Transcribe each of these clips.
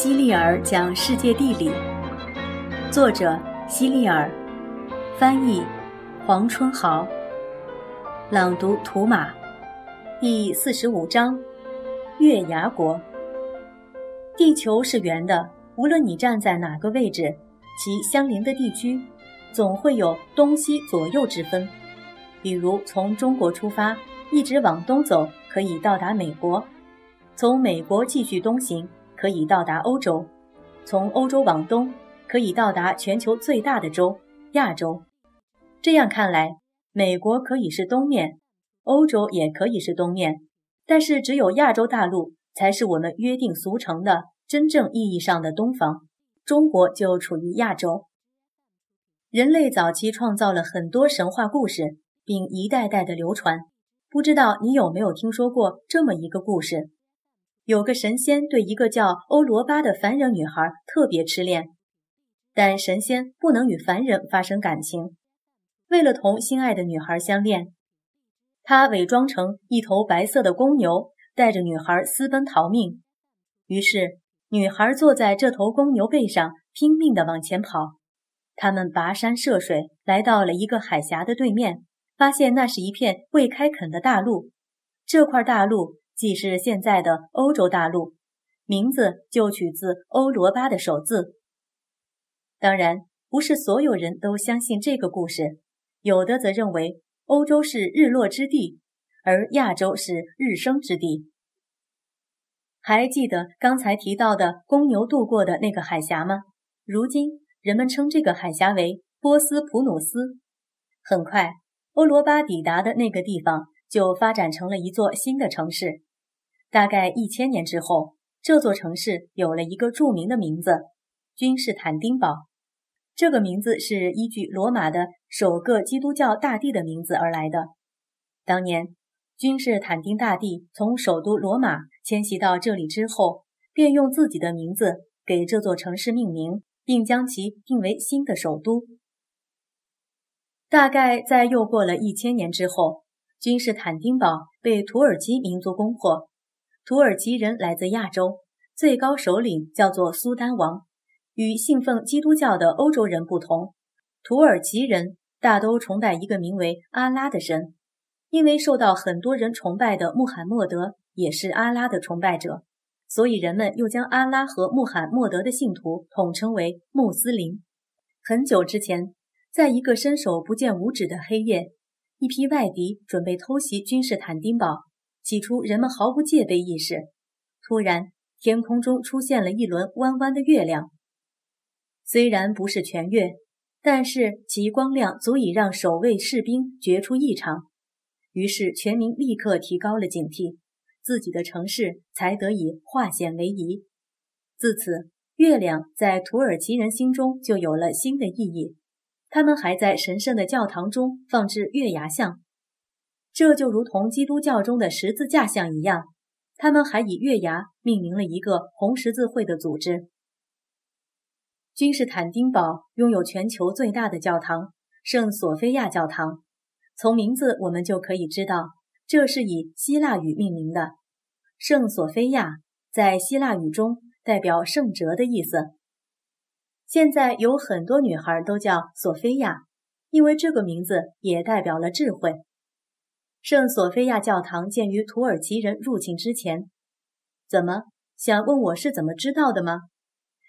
希利尔讲世界地理，作者希利尔，翻译黄春豪，朗读图马，第四十五章：月牙国。地球是圆的，无论你站在哪个位置，其相邻的地区总会有东西左右之分。比如从中国出发，一直往东走，可以到达美国；从美国继续东行。可以到达欧洲，从欧洲往东，可以到达全球最大的洲——亚洲。这样看来，美国可以是东面，欧洲也可以是东面，但是只有亚洲大陆才是我们约定俗成的真正意义上的东方。中国就处于亚洲。人类早期创造了很多神话故事，并一代代的流传。不知道你有没有听说过这么一个故事？有个神仙对一个叫欧罗巴的凡人女孩特别痴恋，但神仙不能与凡人发生感情。为了同心爱的女孩相恋，他伪装成一头白色的公牛，带着女孩私奔逃命。于是，女孩坐在这头公牛背上，拼命地往前跑。他们跋山涉水，来到了一个海峡的对面，发现那是一片未开垦的大陆。这块大陆。既是现在的欧洲大陆，名字就取自欧罗巴的首字。当然，不是所有人都相信这个故事，有的则认为欧洲是日落之地，而亚洲是日升之地。还记得刚才提到的公牛渡过的那个海峡吗？如今人们称这个海峡为波斯普鲁斯。很快，欧罗巴抵达的那个地方就发展成了一座新的城市。大概一千年之后，这座城市有了一个著名的名字——君士坦丁堡。这个名字是依据罗马的首个基督教大帝的名字而来的。当年，君士坦丁大帝从首都罗马迁徙到这里之后，便用自己的名字给这座城市命名，并将其定为新的首都。大概在又过了一千年之后，君士坦丁堡被土耳其民族攻破。土耳其人来自亚洲，最高首领叫做苏丹王。与信奉基督教的欧洲人不同，土耳其人大都崇拜一个名为阿拉的神，因为受到很多人崇拜的穆罕默德也是阿拉的崇拜者，所以人们又将阿拉和穆罕默德的信徒统称为穆斯林。很久之前，在一个伸手不见五指的黑夜，一批外敌准备偷袭君士坦丁堡。起初，人们毫无戒备意识。突然，天空中出现了一轮弯弯的月亮。虽然不是全月，但是其光亮足以让守卫士兵觉出异常。于是，全民立刻提高了警惕，自己的城市才得以化险为夷。自此，月亮在土耳其人心中就有了新的意义。他们还在神圣的教堂中放置月牙像。这就如同基督教中的十字架像一样，他们还以月牙命名了一个红十字会的组织。君士坦丁堡拥有全球最大的教堂——圣索菲亚教堂。从名字我们就可以知道，这是以希腊语命名的。圣索菲亚在希腊语中代表圣哲的意思。现在有很多女孩都叫索菲亚，因为这个名字也代表了智慧。圣索菲亚教堂建于土耳其人入侵之前。怎么想问我是怎么知道的吗？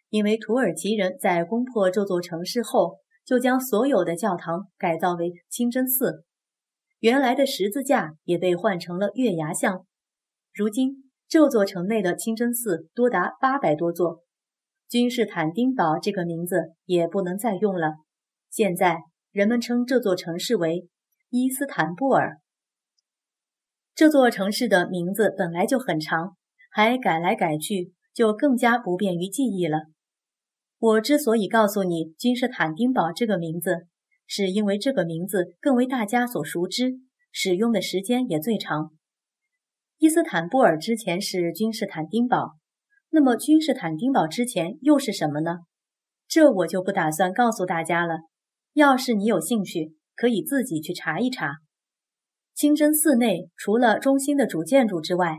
因为土耳其人在攻破这座城市后，就将所有的教堂改造为清真寺，原来的十字架也被换成了月牙像。如今，这座城内的清真寺多达八百多座。君士坦丁堡这个名字也不能再用了，现在人们称这座城市为伊斯坦布尔。这座城市的名字本来就很长，还改来改去，就更加不便于记忆了。我之所以告诉你君士坦丁堡这个名字，是因为这个名字更为大家所熟知，使用的时间也最长。伊斯坦布尔之前是君士坦丁堡，那么君士坦丁堡之前又是什么呢？这我就不打算告诉大家了。要是你有兴趣，可以自己去查一查。清真寺内除了中心的主建筑之外，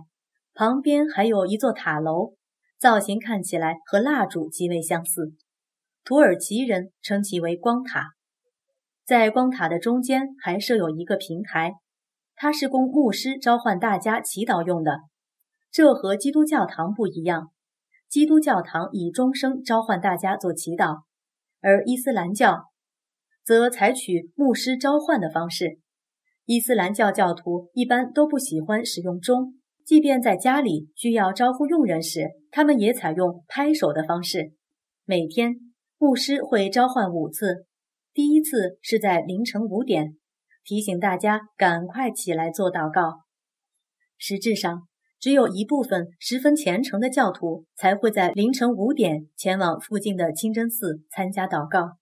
旁边还有一座塔楼，造型看起来和蜡烛极为相似。土耳其人称其为光塔。在光塔的中间还设有一个平台，它是供牧师召唤大家祈祷用的。这和基督教堂不一样，基督教堂以钟声召唤大家做祈祷，而伊斯兰教则采取牧师召唤的方式。伊斯兰教教徒一般都不喜欢使用钟，即便在家里需要招呼佣人时，他们也采用拍手的方式。每天，牧师会召唤五次，第一次是在凌晨五点，提醒大家赶快起来做祷告。实质上，只有一部分十分虔诚的教徒才会在凌晨五点前往附近的清真寺参加祷告。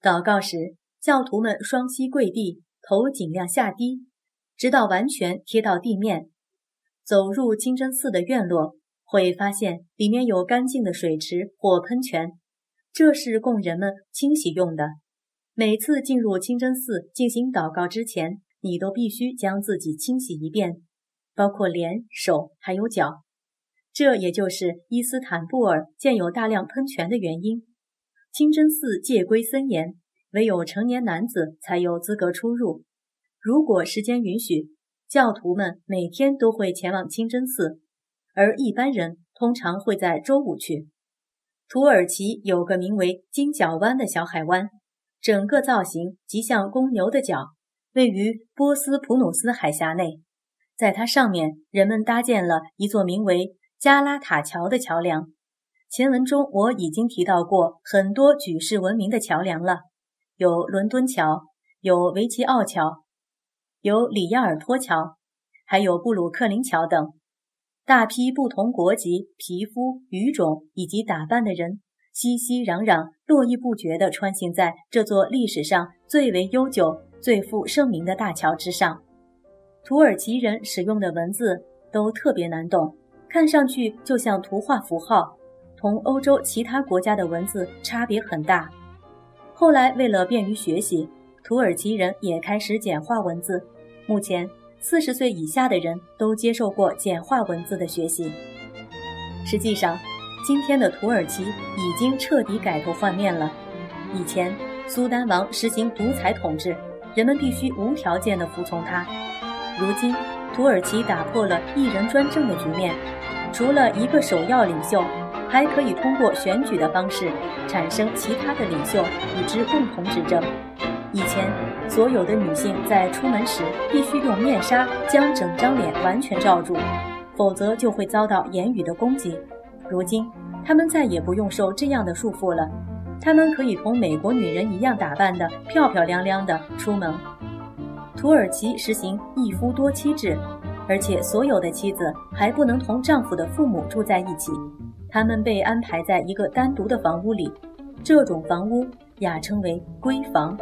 祷告时，教徒们双膝跪地。头尽量下低，直到完全贴到地面。走入清真寺的院落，会发现里面有干净的水池或喷泉，这是供人们清洗用的。每次进入清真寺进行祷告之前，你都必须将自己清洗一遍，包括脸、手还有脚。这也就是伊斯坦布尔建有大量喷泉的原因。清真寺戒规森严。唯有成年男子才有资格出入。如果时间允许，教徒们每天都会前往清真寺，而一般人通常会在周五去。土耳其有个名为金角湾的小海湾，整个造型极像公牛的角，位于波斯普鲁斯海峡内。在它上面，人们搭建了一座名为加拉塔桥的桥梁。前文中我已经提到过很多举世闻名的桥梁了。有伦敦桥，有维奇奥桥，有里亚尔托桥，还有布鲁克林桥等。大批不同国籍、皮肤、语种以及打扮的人，熙熙攘攘、络绎不绝地穿行在这座历史上最为悠久、最负盛名的大桥之上。土耳其人使用的文字都特别难懂，看上去就像图画符号，同欧洲其他国家的文字差别很大。后来，为了便于学习，土耳其人也开始简化文字。目前，四十岁以下的人都接受过简化文字的学习。实际上，今天的土耳其已经彻底改头换面了。以前，苏丹王实行独裁统治，人们必须无条件地服从他。如今，土耳其打破了一人专政的局面，除了一个首要领袖。还可以通过选举的方式产生其他的领袖，与之共同执政。以前，所有的女性在出门时必须用面纱将整张脸完全罩住，否则就会遭到言语的攻击。如今，她们再也不用受这样的束缚了，她们可以同美国女人一样打扮的漂漂亮亮的出门。土耳其实行一夫多妻制，而且所有的妻子还不能同丈夫的父母住在一起。他们被安排在一个单独的房屋里，这种房屋雅称为闺房。